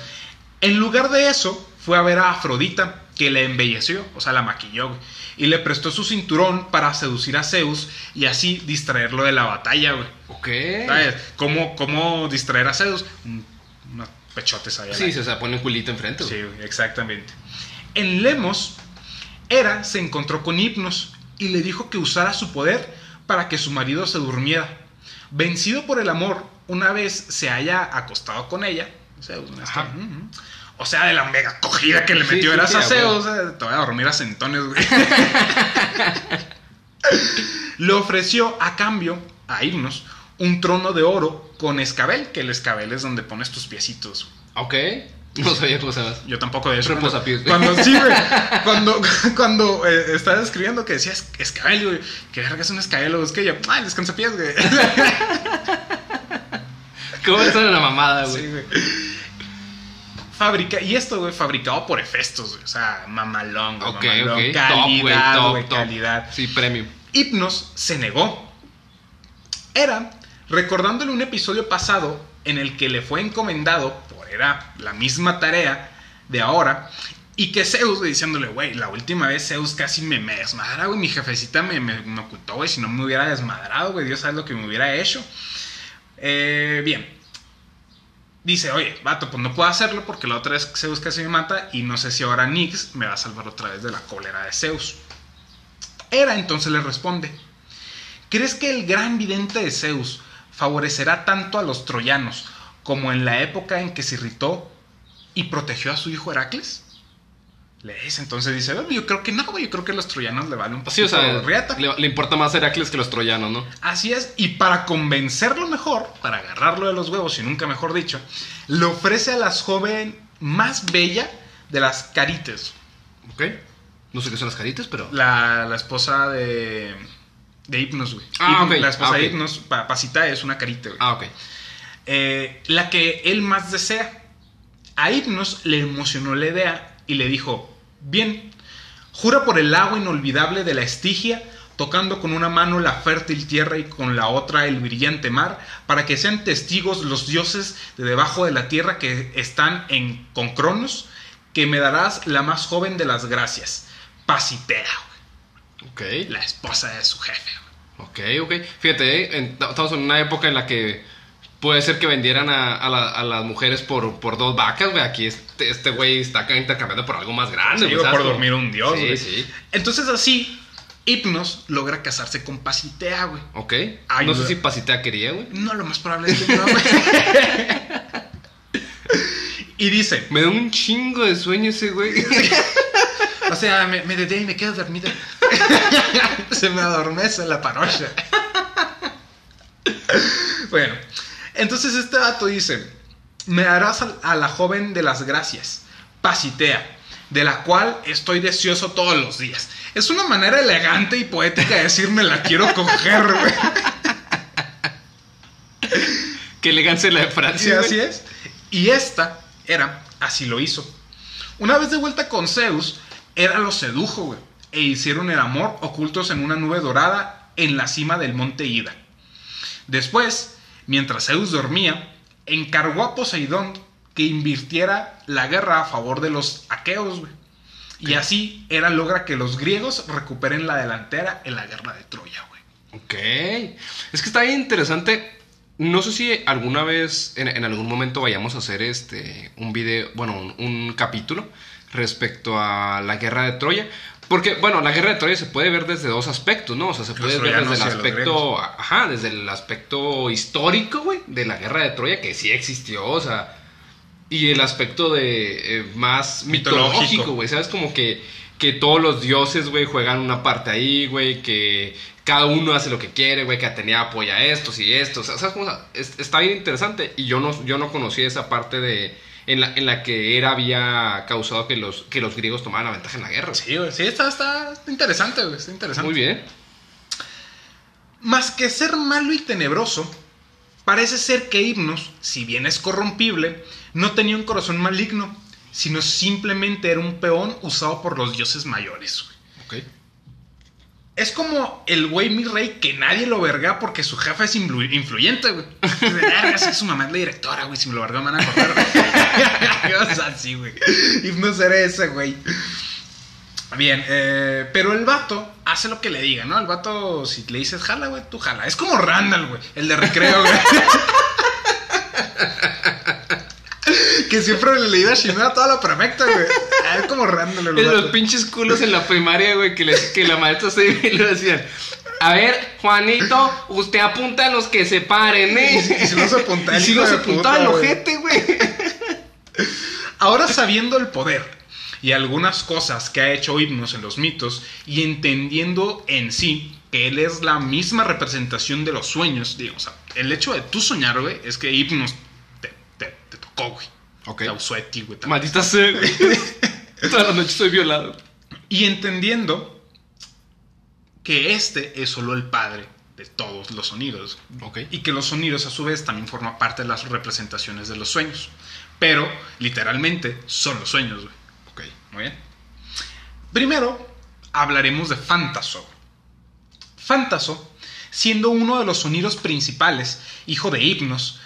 En lugar de eso, fue a ver a Afrodita, que le embelleció, o sea, la maquilló, güey, y le prestó su cinturón para seducir a Zeus y así distraerlo de la batalla, güey. Ok. ¿Sabes? ¿Cómo, ¿Cómo distraer a Zeus? Un- unos pechotes ahí. al Sí, aire. se, se pone un culito enfrente, güey. Sí, güey, exactamente. En Lemos, Hera se encontró con Hipnos y le dijo que usara su poder para que su marido se durmiera. Vencido por el amor, una vez se haya acostado con ella, Zeus, ¿no? O sea, de la mega cogida que le Sí, metió sí, Eras sí, a a Zeus, eh, te voy a dormir a centones, güey. <laughs> le ofreció a cambio a Hipnos un trono de oro con escabel, que el escabel es donde pones tus piecitos. Ok. No sabía cómo se llama. Yo tampoco de eso. Reposapiés. Cuando, cuando sí, güey. <laughs> Cuando, cuando eh, estaba escribiendo que decía es- escabel, güey. Que verga es un escabel, es que yo, ay, descansapiés, güey. ¿Cómo está en la mamada, güey? Sí, güey. Fabrica, y esto, güey, fabricado por Hefestos, güey. O sea, mamalón, güey. Ok, mamalón. ok. Calidad, top, güey, top, top. calidad. Sí, premium. Hipnos se negó. Era recordándole un episodio pasado en el que le fue encomendado por era la misma tarea de ahora y que Zeus diciéndole, güey, la última vez Zeus casi me, me desmadra, güey, mi jefecita me, me, me ocultó, güey, si no me hubiera desmadrado, güey, Dios sabe lo que me hubiera hecho. Eh, bien. Dice, oye, vato, pues no puedo hacerlo porque la otra vez Zeus casi me mata y no sé si ahora Nix me va a salvar otra vez de la cólera de Zeus. Hera entonces le responde, ¿crees que el gran vidente de Zeus favorecerá tanto a los troyanos como en la época en que se irritó y protegió a su hijo Heracles? Le dice, entonces dice, "Bueno, yo creo que no, güey, yo creo que los troyanos le vale un Sí, poquito o sea, riata. le, le importa más Heracles que los troyanos, ¿no? Así es, y para convencerlo mejor, para agarrarlo de los huevos y nunca mejor dicho, le ofrece a la joven más bella de las Carites, Ok. No sé qué son las caritas, pero. la, la esposa de, de Hipnos, güey. Ah, Hipnos- ok, La esposa ah, de Hipnos, Pa- Pasita, es una carita, güey. Ah, ok. Eh, la que él más desea. A Hipnos le emocionó la idea y le dijo, bien, jura por el agua inolvidable de la Estigia, tocando con una mano la fértil tierra y con la otra el brillante mar, para que sean testigos los dioses de debajo de la tierra que están en con Cronos, que me darás la más joven de las gracias, Pasitea, Ok. la esposa de su jefe. Ok, ok. Fíjate, eh, estamos en una época en la que puede ser que vendieran a, a la- a las mujeres por, por dos vacas, güey. Aquí este este güey está acá intercambiando por algo más grande, Sí, güey. ¿sabes? por dormir un dios, Sí, güey. sí. Entonces así, Hipnos logra casarse con Pasitea, güey. Ok. Ay, no sé si Pasita quería, güey. No, lo más probable es que no, güey. <laughs> y dice, Me da un chingo de sueño ese güey. <laughs> o sea, me, me dedé y me quedo dormida. <laughs> Se me adormece la parocha. Bueno, entonces este dato dice, me harás a, la joven de las gracias, Pasitea, de la cual estoy deseoso todos los días. Es una manera elegante y poética de decir me la quiero coger, güey. Qué elegancia la de Francia. Sí, güey. así es. Y esta era, así lo hizo. Una vez de vuelta con Zeus, Hera los sedujo, güey. E hicieron el amor ocultos en una nube dorada en la cima del monte Ida. Después, mientras Zeus dormía, encargó a Poseidón que invirtiera la guerra a favor de los aqueos, güey. Y así Hera logra que los griegos recuperen la delantera en la guerra de Troya, güey. Ok. Es que está bien interesante. No sé si alguna vez, en, en algún momento vayamos a hacer este un video, bueno, un, un capítulo respecto a la guerra de Troya. Porque, bueno, la guerra de Troya se puede ver desde dos aspectos, ¿no? O sea, se puede ver desde el aspecto, ajá, desde el aspecto histórico, güey, de la guerra de Troya, que sí existió, o sea, y el aspecto de eh, más Mitológico. güey, ¿sabes? Como que, que todos los dioses, güey, juegan una parte ahí, güey, que cada uno hace lo que quiere, güey, que Atenea apoya a estos y estos, o sea, ¿sabes cómo? Está bien interesante y yo no, yo no conocía esa parte de... En la, en la que Hera había causado que los, que los griegos tomaran la ventaja en la guerra. Sí, güey. Sí, está, está interesante, güey. Está interesante. Muy bien. Más que ser malo y tenebroso, parece ser que Hipnos, si bien es corrompible, no tenía un corazón maligno, sino simplemente era un peón usado por los dioses mayores. güey. Ok. Es como el güey mi rey que nadie lo verga porque su jefa es influ- influyente, güey. Sí, su mamá es la directora, güey. Si me lo verga me van a güey. <laughs> o sea, sí, güey. Hipnos era ese, güey. Bien, eh, pero el vato hace lo que le diga, ¿no? El vato, si le dices jala, güey, tú jala. Es como Randall, güey, el de recreo, güey. <laughs> que siempre le iba a chingar a toda la promecta, güey. Ah, Es como Randall, el Es los vato. pinches culos en la primaria, güey, que, les- que la maestra se y le decían. A ver, Juanito, usted apunta a los que se paren, ¿eh? Y si- y si no se apuntaba Y si güey. ojete, güey. Ahora sabiendo el poder y algunas cosas que ha hecho Hipnos en los mitos y entendiendo en sí que él es la misma representación de los sueños, digo, o sea, el hecho de tú soñar, güey, es que Hipnos te, te- te tocó, güey. Ok. Te usó de ti, güey. Maldita sea, güey. <laughs> Toda la noche soy violado. Y entendiendo que este es solo el padre de todos los sonidos. Ok. Y que los sonidos a su vez también forman parte de las representaciones de los sueños. Pero literalmente son los sueños, güey. Ok. Muy bien. Primero hablaremos de Fantaso. Fantaso, siendo uno de los sonidos principales, hijo de Hipnos,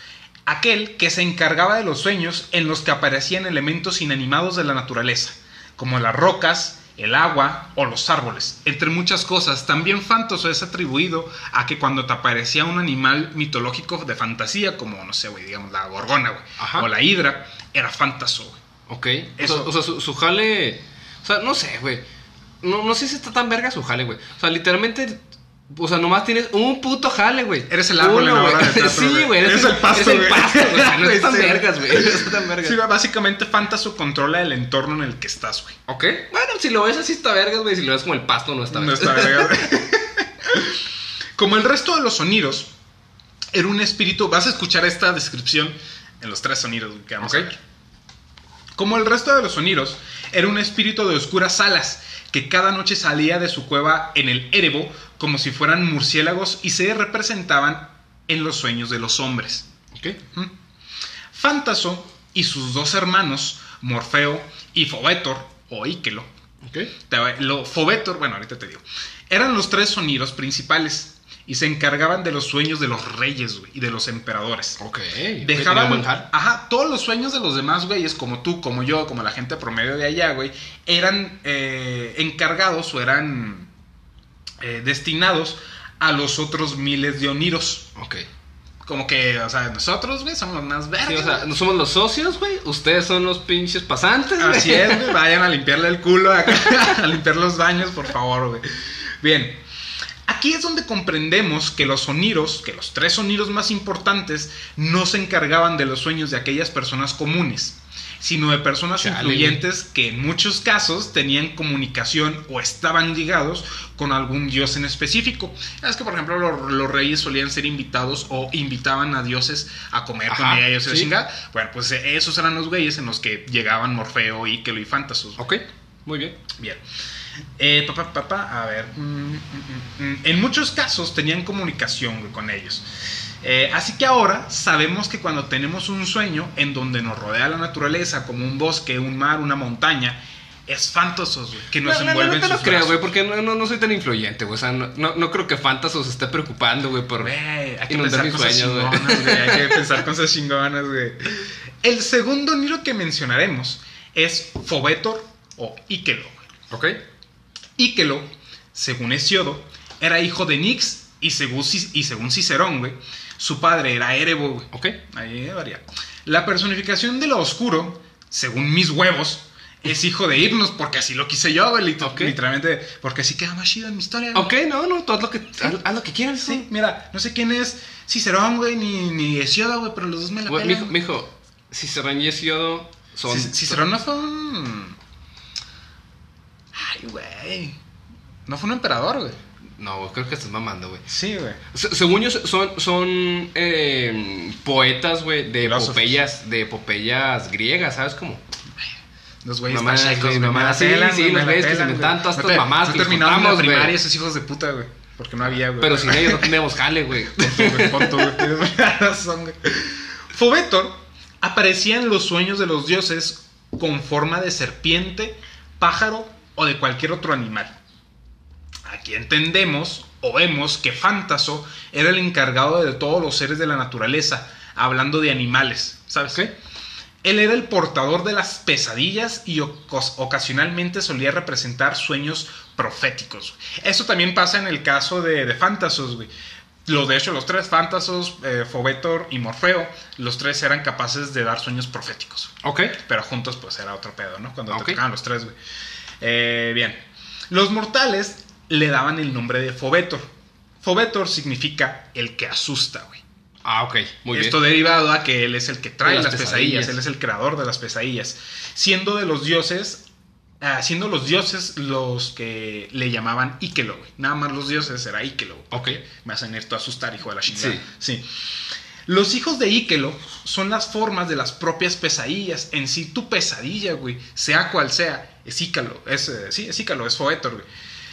aquel que se encargaba de los sueños en los que aparecían elementos inanimados de la naturaleza, como las rocas, el agua o los árboles, entre muchas cosas. También Fantaso es atribuido a que cuando te aparecía un animal mitológico de fantasía, como, no sé, güey, digamos la gorgona, güey, o la hidra, era Fantaso, güey. Ok. Eso. O sea, o sea, su, su jale. O sea, no sé, güey. No, no sé si está tan verga su jale, güey. O sea, literalmente. O sea, nomás tienes un puto jale, güey. Eres el árbol en la Uno, obra de güey. teatro, <laughs> Sí, güey. Eres el pasto, Eres el güey. pasto, güey. O sea, No <laughs> Güey, es tan sí. vergas, güey. <laughs> No es tan vergas. Sí, básicamente Fantaso controla el entorno en el que estás, güey. Ok. Bueno, si lo ves así está vergas, güey. Si lo ves como el pasto, no está No vergas. está verga, güey. Como el resto de los sonidos, era un espíritu. Vas a escuchar esta descripción en los tres sonidos güey, que vamos a ver. Como el resto de los sonidos, era un espíritu de oscuras alas que cada noche salía de su cueva en el Erebo como si fueran murciélagos y se representaban en los sueños de los hombres. Ok. Fantaso y sus dos hermanos, Morfeo y Fobetor, o Íquelo, lo, Fobetor, bueno, ahorita te digo, eran los tres sonidos principales y se encargaban de los sueños de los reyes güey, y de los emperadores. Ok. Dejaban, ajá, todos los sueños de los demás güeyes, como tú, como yo, como la gente promedio de allá, güey, eran eh, encargados o eran eh, destinados a los otros miles de oniros. Ok. Como que, o sea, nosotros, güey, somos los más verdes. Sí, o sea, no somos los socios, güey. Ustedes son los pinches pasantes, güey. Así es, güey. <laughs> Vayan a limpiarle el culo acá, <laughs> a limpiar los baños, por favor, güey. Bien. Aquí es donde comprendemos que los sonidos, que los tres sonidos más importantes, no se encargaban de los sueños de aquellas personas comunes, sino de personas Chale, influyentes que en muchos casos tenían comunicación o estaban ligados con algún dios en específico. Es que, por ejemplo, los, los reyes solían ser invitados o invitaban a dioses a comer con ellos sí. chingada. Bueno, pues eh, esos eran los güeyes en los que llegaban Morfeo, Íquelo y Fantasus. Ok, muy bien. Bien. Eh, papá, papá, a ver. mm, mm, mm. En muchos casos tenían comunicación güey, con ellos. Eh, así que ahora sabemos que cuando tenemos un sueño en donde nos rodea la naturaleza, como un bosque, un mar, una montaña, es fantasos, güey, que nos No, no, no, no te lo sus creo, güey, porque no, no, no soy tan influyente, güey. O sea, no, no, no creo que Fantasos se esté preocupando, güey, por... Hay que Inundar pensar mis cosas sueños, güey. Hay que <laughs> pensar cosas chingonas, güey. El segundo nido que mencionaremos es Fobetor o güey. Ok. Íquelo, según Hesiodo, era hijo de Nix y según, Ci- y según Cicerón, güey, su padre era Erebo, güey. Ok. Ahí varía. La personificación de lo oscuro, según mis huevos, es hijo de Hipnos, porque así lo quise yo, güey, literalmente, porque así queda más chido en mi historia. güey. Ok, no, no, tú haz lo que, haz, haz lo que quieras, Sí, mira, no sé quién es Cicerón, güey, ni, ni Hesiodo, güey, pero los dos me la pelan. mijo, mijo, Cicerón y Hesiodo son... Ci- Cicerón no fue un... Ay, güey. No fue un emperador, güey. No, creo que estás mamando, güey. Sí, güey. Se- Según yo, son, son eh, poetas, güey, de Filósofos. epopeyas, de epopeyas griegas, ¿sabes cómo? Los güeyes Mamás, pachecos, mamás, sí, pelan, sí, los güeyes que se inventaban todas estas mamás No la güey. primaria esos hijos de puta, güey. Porque no había, güey. Pero sin ellos no teníamos <laughs> jale, güey. Punto, güey, razón, güey. Fobetor aparecía en los sueños de los dioses con forma de serpiente, pájaro o de cualquier otro animal. Aquí entendemos o vemos que Fantaso era el encargado de todos los seres de la naturaleza, hablando de animales, ¿sabes? Ok. Él era el portador de las pesadillas y ocasionalmente solía representar sueños proféticos. Eso también pasa en el caso de, de Fantasos, güey. Lo, de hecho, los tres Fantasos, eh, Fobetor y Morfeo, los tres eran capaces de dar sueños proféticos. Ok. Pero juntos, pues era otro pedo, ¿no? Cuando Ok. te tocaban los tres, güey. Eh, bien. Los mortales le daban el nombre de Fobetor. Fobetor significa el que asusta, güey. Ah, ok, muy Esto bien. derivado a que él es el que trae De las, las pesadillas. pesadillas. él es el creador de las pesadillas. Siendo de los dioses, ah, siendo los dioses los que le llamaban Íquelo, güey. Nada más los dioses era Íquelo. güey. Ok. Me hacen esto a asustar, hijo de la chingada. Sí. sí. Los hijos de Íquelo son las formas de las propias pesadillas. En sí, tu pesadilla, güey, sea cual sea, es Ícalo. Es, eh, sí, es Ícalo, es Foetor, güey.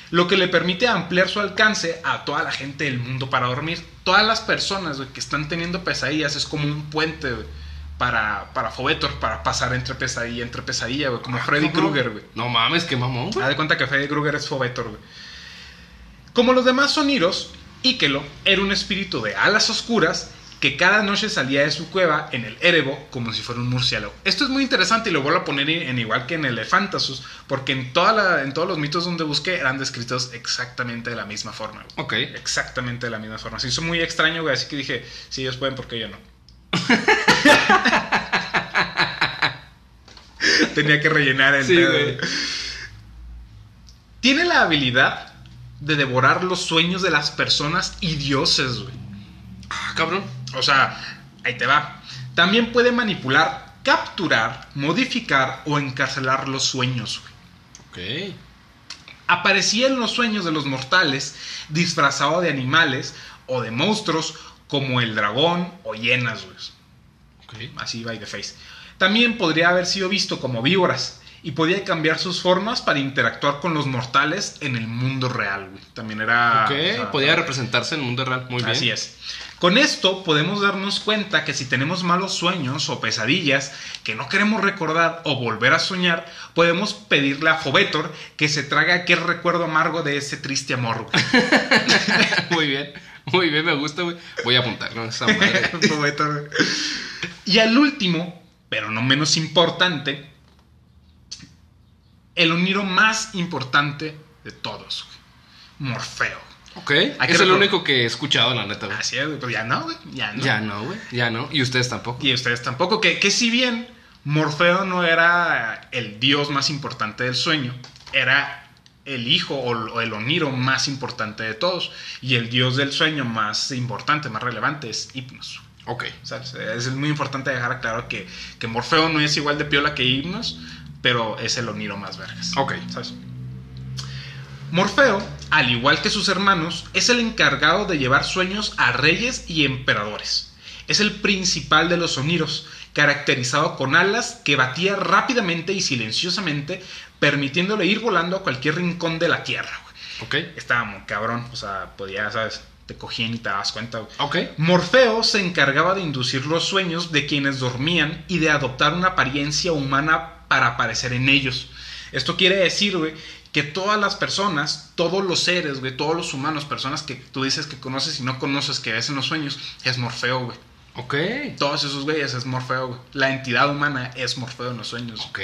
Lo que le permite ampliar su alcance a toda la gente del mundo para dormir. Todas las personas güey, que están teniendo pesadillas es como un puente güey, para, para Foetor, para pasar entre pesadilla, entre pesadilla, güey, como Ah, Freddy. Krueger, güey. No mames, qué mamón, güey. Haz de cuenta que Freddy Krueger es Fobetor, güey. Como los demás sonidos, Íquelo era un espíritu de alas oscuras que cada noche salía de su cueva en el Erebo como si fuera un murciélago. Esto es muy interesante y lo vuelvo a poner en, igual que en el Fantasus, porque en, toda la- en todos los mitos donde busqué eran descritos exactamente de la misma forma. güey. Ok. Exactamente de la misma forma. Se hizo muy extraño, güey, así que dije, si ellos pueden, ¿por qué yo no? <laughs> Tenía que rellenar el Sí, güey. Tiene la habilidad de devorar los sueños de las personas y dioses, güey. Ah, cabrón. O sea, ahí te va. También puede manipular, capturar, modificar o encarcelar los sueños, güey. Ok. Aparecía en los sueños de los mortales disfrazado de animales o de monstruos como el dragón o hienas, güey. Ok. Así by the face. También podría haber sido visto como víboras y podía cambiar sus formas para interactuar con los mortales en el mundo real, güey. También era... Ok, o sea, podía representarse en el mundo real. Muy bien. Así es. Con esto podemos darnos cuenta que si tenemos malos sueños o pesadillas que no queremos recordar o volver a soñar, podemos pedirle a Fobetor que se traga aquel recuerdo amargo de ese triste amor. <laughs> muy bien. Muy bien, me gusta, güey. Voy a apuntarlo a esa madre. <laughs> Y al último, pero no menos importante, el unido más importante de todos, güey. Morfeo. Ok. Es el único que he escuchado, la neta, güey. Así es, güey, pero ya no, güey. Ya no. Ya no, güey. Ya no. Y ustedes tampoco. Y ustedes tampoco. Que, que si bien Morfeo no era el dios más importante del sueño, era el hijo o, el oniro más importante de todos. Y el dios del sueño más importante, más relevante es Hipnos. Ok. ¿sabes? Es muy importante dejar claro que, que Morfeo no es igual de piola que Himnos, pero es el Oniro más vergas. Ok. ¿sabes? Morfeo, al igual que sus hermanos, es el encargado de llevar sueños a reyes y emperadores. Es el principal de los Oniros, caracterizado con alas que batía rápidamente y silenciosamente, permitiéndole ir volando a cualquier rincón de la tierra. güey. Ok. Estaba muy cabrón, o sea, podía, ¿sabes? Te cogían y te dabas cuenta. güey. Ok. Morfeo se encargaba de inducir los sueños de quienes dormían y de adoptar una apariencia humana para aparecer en ellos. Esto quiere decir, güey, que todas las personas, todos los seres, güey, todos los humanos, personas que tú dices que conoces y no conoces, que ves en los sueños, es Morfeo, güey. Ok. Todos esos güeyes es Morfeo, güey. La entidad humana es Morfeo en los sueños. Ok.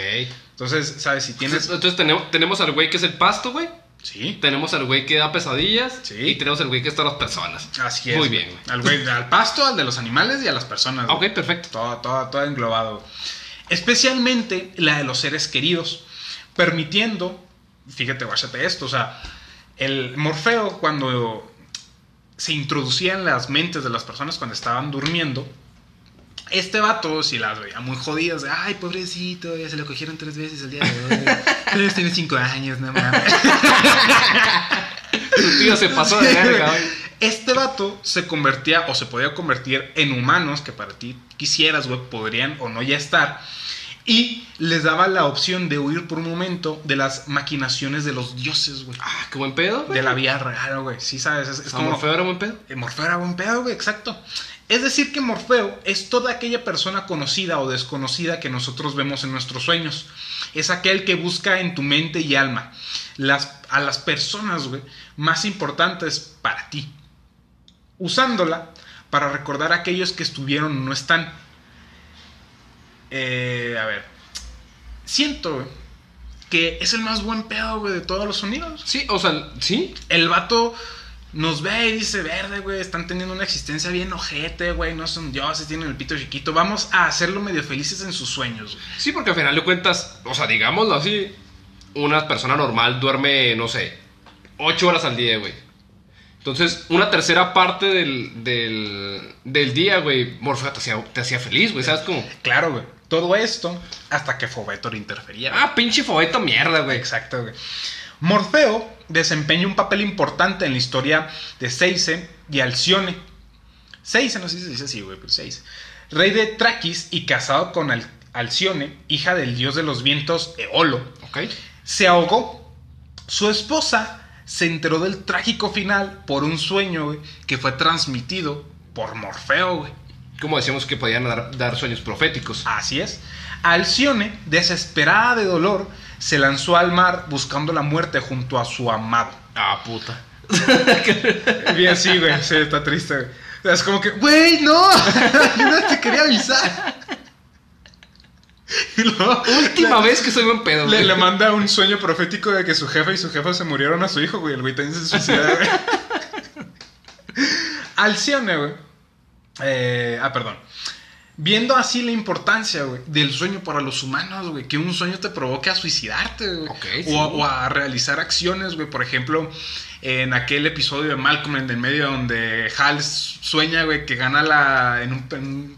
Entonces, ¿sabes? Si tienes... Entonces tenemos, tenemos al güey que es el pasto, güey. Sí. Tenemos al güey que da pesadillas. Sí. Y tenemos al güey que está a las personas. Así es. Muy bien, güey. Al güey, al pasto, al de los animales y a las personas. güey. Ok, perfecto. Todo, todo, todo englobado. Especialmente la de los seres queridos. Permitiendo, fíjate, guáchate esto, o sea, el Morfeo cuando se introducía en las mentes de las personas cuando estaban durmiendo, este vato, si las veía muy jodidas, de, ay, pobrecito, ya se lo cogieron tres veces el día de hoy. Pero tiene cinco años, no mames. <laughs> Tu tío se pasó de verga, güey. Este vato se convertía o se podía convertir en humanos que para ti quisieras, güey, podrían o no ya estar. Y les daba la opción de huir por un momento de las maquinaciones de los dioses, güey. Ah, qué buen pedo, güey. De la vida real, güey. Sí, sabes, es, es ¿Como como... feo era buen pedo? Eh, Morfeo era buen pedo, güey, exacto. Es decir, que Morfeo es toda aquella persona conocida o desconocida que nosotros vemos en nuestros sueños. Es aquel que busca en tu mente y alma las, a las personas, güey, más importantes para ti. Usándola para recordar a aquellos que estuvieron o no están. Eh, a ver. Siento, güey, que es el más buen pedo, güey, de todos los sonidos. Sí, o sea, sí. El vato nos ve y dice, verde, güey, están teniendo una existencia bien ojete, güey, no son dioses, tienen el pito chiquito, vamos a hacerlo medio felices en sus sueños, güey. Sí, porque al final de cuentas, o sea, digámoslo así, una persona normal duerme, no sé, ocho horas al día, güey. Entonces, una tercera parte del, del, del día, güey, Morfeo te hacía, te hacía feliz, güey, ¿sabes cómo? Claro, güey. Todo esto hasta que Fobetor interfería. güey. Ah, pinche fobeto mierda, güey. Exacto, güey. Morfeo desempeña un papel importante en la historia de Seise y Alcione. Seise, no sé si se dice así, güey, pero Seise. Rey de Traquis y casado con Al- Alcione, hija del dios de los vientos Eolo. Ok. se ahogó. Su esposa se enteró del trágico final por un sueño, güey, que fue transmitido por Morfeo, güey. Como decíamos que podían dar, dar sueños proféticos. Así es. Alcione, desesperada de dolor, se lanzó al mar buscando la muerte junto a su amado. Ah, puta. <laughs> Bien, sí, güey, sí, está triste, güey. Es como que, güey, no, <laughs> yo no te quería avisar. Luego, Última vez que soy buen pedo, Le, güey. le manda un sueño profético de que su jefe y su jefa se murieron a su hijo, güey. El güey también se suicida, güey. <laughs> Alcione, güey. Eh, ah, perdón. Viendo así la importancia, güey, del sueño para los humanos, güey. Que un sueño te provoque a suicidarte, güey. O, sí. a- o a realizar acciones, güey. Por ejemplo, en aquel episodio de Malcolm en el medio donde Hal sueña, güey, que gana la... En un, en un-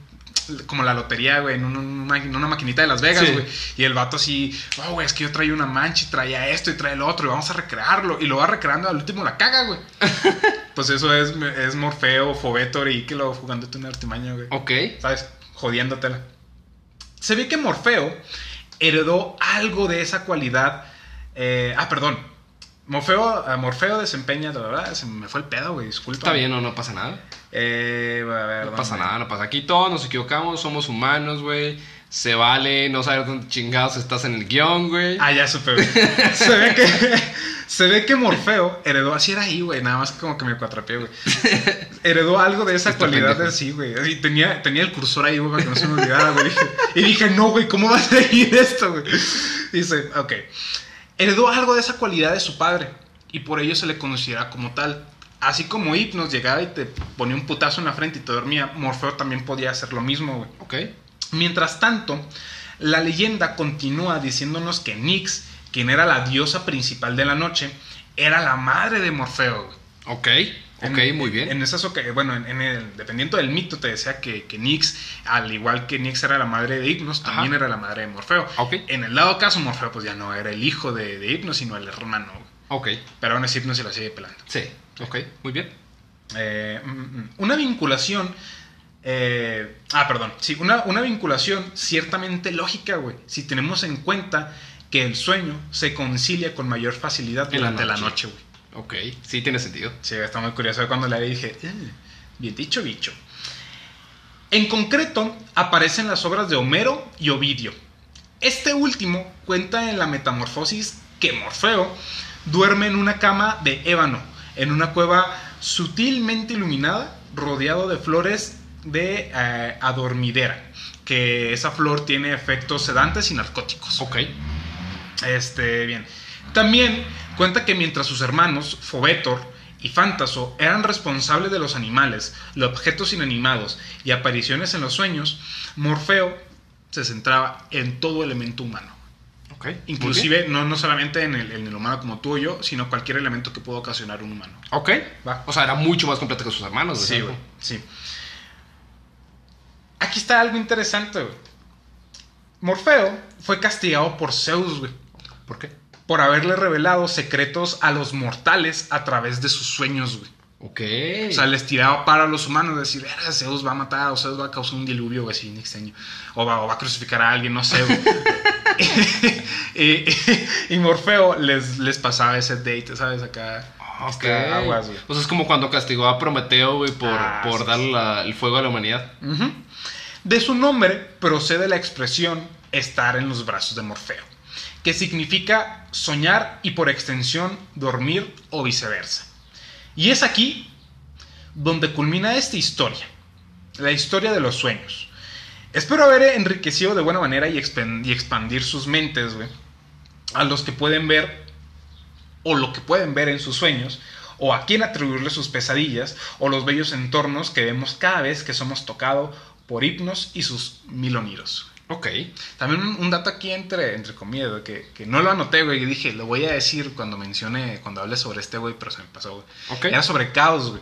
como la lotería, güey, en, un- una, en una maquinita de Las Vegas, Sí. güey. Y el vato así, oh, güey, es que yo traía una mancha y traía esto y traía el otro y vamos a recrearlo. Y lo va recreando, al último la caga, güey. <laughs> pues eso es, es Morfeo, Fobetor y que lo jugándote una artimaña, güey. Ok. ¿Sabes? Jodiéndotela. Se ve que Morfeo heredó algo de esa cualidad. eh, ah, perdón. Morfeo, Morfeo desempeña, la verdad, se me fue el pedo, güey, disculpa. Está bien, no, no pasa nada. Eh, a ver, No pasa nada, no pasa. Aquí todos nos equivocamos, somos humanos, güey. Se vale no saber dónde chingados estás en el guion, güey. Ah, ya supe, güey. <laughs> se ve que se ve que Morfeo heredó así era ahí, güey, nada más como que me cuatrapeé, güey. Heredó algo de esa Está cualidad pendejo. de sí, güey. Así, tenía, tenía el cursor ahí, güey, para que no se me olvidara, güey. Y dije, no, güey, ¿cómo va a seguir esto, güey? Dice, ok. Heredó algo de esa cualidad de su padre y por ello se le considera como tal. Así como Hipnos llegaba y te ponía un putazo en la frente y te dormía, Morfeo también podía hacer lo mismo, güey. Ok. Mientras tanto, la leyenda continúa diciéndonos que Nyx, quien era la diosa principal de la noche, era la madre de Morfeo. güey. Ok. Ok, En- muy bien. En esas bueno, en, en el, dependiendo del mito, te decía que, que Nix, al igual que Nix era la madre de Hipnos, Ajá. también era la madre de Morfeo. Ok. En el dado caso, Morfeo pues ya no era el hijo de, de Hipnos, sino el hermano. Ok, Pero aún así Hipnos se lo sigue pelando. sí, ok, muy bien. Eh, mm, mm, una vinculación. eh, ah, perdón. Sí, una, una vinculación ciertamente lógica, güey. Si tenemos en cuenta que el sueño se concilia con mayor facilidad la durante la noche. noche, güey. Ok, sí tiene sentido. Sí, está muy curioso. Cuando la vi dije, "Eh, bien dicho, bicho. En concreto, aparecen las obras de Homero y Ovidio. Este último cuenta en la metamorfosis que Morfeo duerme en una cama de ébano, en una cueva sutilmente iluminada, rodeado de flores de eh, adormidera, que esa flor tiene efectos sedantes y narcóticos. Ok, Este, bien. También cuenta que mientras sus hermanos, Fobetor y Fantaso, eran responsables de los animales, los objetos inanimados y apariciones en los sueños, Morfeo se centraba en todo elemento humano. Inclusive no, no solamente en el, en el humano como tú o yo, sino cualquier elemento que pueda ocasionar un humano. Ok, Va. o sea, era mucho más completo que sus hermanos. Sí, güey. Sí. Aquí está algo interesante, güey. Morfeo fue castigado por Zeus, güey. ¿Por qué? Por haberle revelado secretos a los mortales a través de sus sueños, güey. Ok. O sea, les tiraba para los humanos, decir, "Verga, Zeus va a matar, o Zeus va a causar un diluvio, güey, así, extraño. O va, o va a crucificar a alguien, no sé, güey. <laughs> <laughs> y, y Morfeo les, les pasaba ese date, ¿sabes? Acá. Ok. está aguas, güey. O sea, es como cuando castigó a Prometeo, güey, por, Ah, por sí, darle sí. la- el fuego a la humanidad. De su nombre procede la expresión estar en los brazos de Morfeo, que significa soñar y por extensión dormir o viceversa. Y es aquí donde culmina esta historia, la historia de los sueños. Espero haber enriquecido de buena manera y, expandir sus mentes, a los que pueden ver o lo que pueden ver en sus sueños, o a quién atribuirle sus pesadillas, o los bellos entornos que vemos cada vez que somos tocados por hipnos y sus miloniros. Ok. También un, un dato aquí entre, entre comillas, güey, que, que no lo anoté, güey, y dije, lo voy a decir cuando mencione, cuando hable sobre este, güey, pero se me pasó, güey. Ok. Era sobre Caos, güey.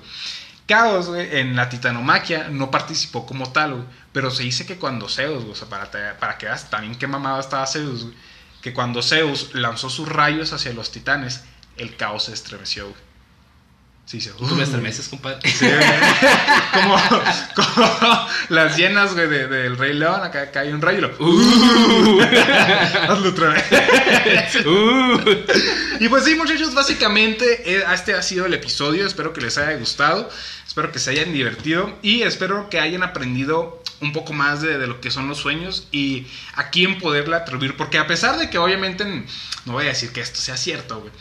Caos, güey, en la titanomaquia no participó como tal, güey, pero se dice que cuando Zeus, güey, o sea, para, te- para que veas también qué mamado estaba Zeus, güey, que cuando Zeus lanzó sus rayos hacia los titanes, el caos se estremeció, güey. Sí, se... Tú me estremeces, compadre. Sí, como, como las llenas, güey, de- del Rey León, acá cae un rayo y lo... Uh. <laughs> Hazlo otra vez. Uh. Y pues sí, muchachos, básicamente eh, este ha sido el episodio. Espero que les haya gustado. Espero que se hayan divertido. Y espero que hayan aprendido un poco más de, de lo que son los sueños y a quién poderle atribuir. Porque a pesar de que obviamente no voy a decir que esto sea cierto, güey.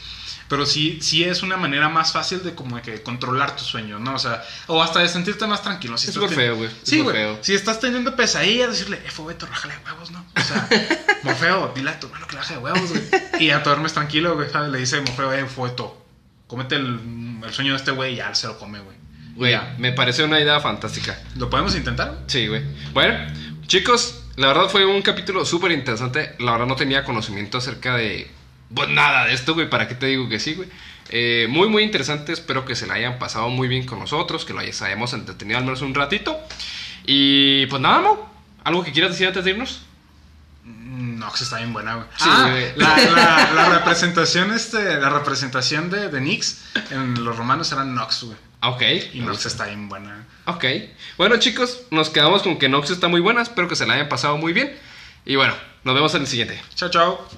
Pero sí, sí es una manera más fácil de como que controlar tus sueños, ¿no? O sea, o hasta de sentirte más tranquilo. Si Es estás súper ten- feo, güey. Sí, güey. Si estás teniendo pesadillas, decirle, eh, Fobeto, rájale de huevos, ¿no? O sea, <laughs> Morfeo, dile a tu hermano que baje de huevos, güey. Y ya te duermes tranquilo, güey, ¿sabes? Le dice Morfeo, eh, Fobeto, cómete el, el sueño de este güey y ya se lo come, güey. Güey, me parece una idea fantástica. ¿Lo podemos intentar? Sí, güey. Bueno, chicos, la verdad fue un capítulo súper interesante. La verdad no tenía conocimiento acerca de... Pues nada de esto, güey. ¿Para qué te digo que sí, güey? Eh, muy, muy interesante. Espero que se la hayan pasado muy bien con nosotros. Que lo hayamos entretenido al menos un ratito. Y pues nada, Mo. ¿Algo que quieras decir antes de irnos? Mm, No, que está bien buena, güey. Sí, ah, güey. la, la- <laughs> la representación, este, la representación de, de Nix en los romanos era Nox, güey. Ok. Y Nox está bien buena. Ok. Bueno, chicos, nos quedamos con que Nox está muy buena. Espero que se la hayan pasado muy bien. Y bueno, nos vemos en el siguiente. Chao, chao.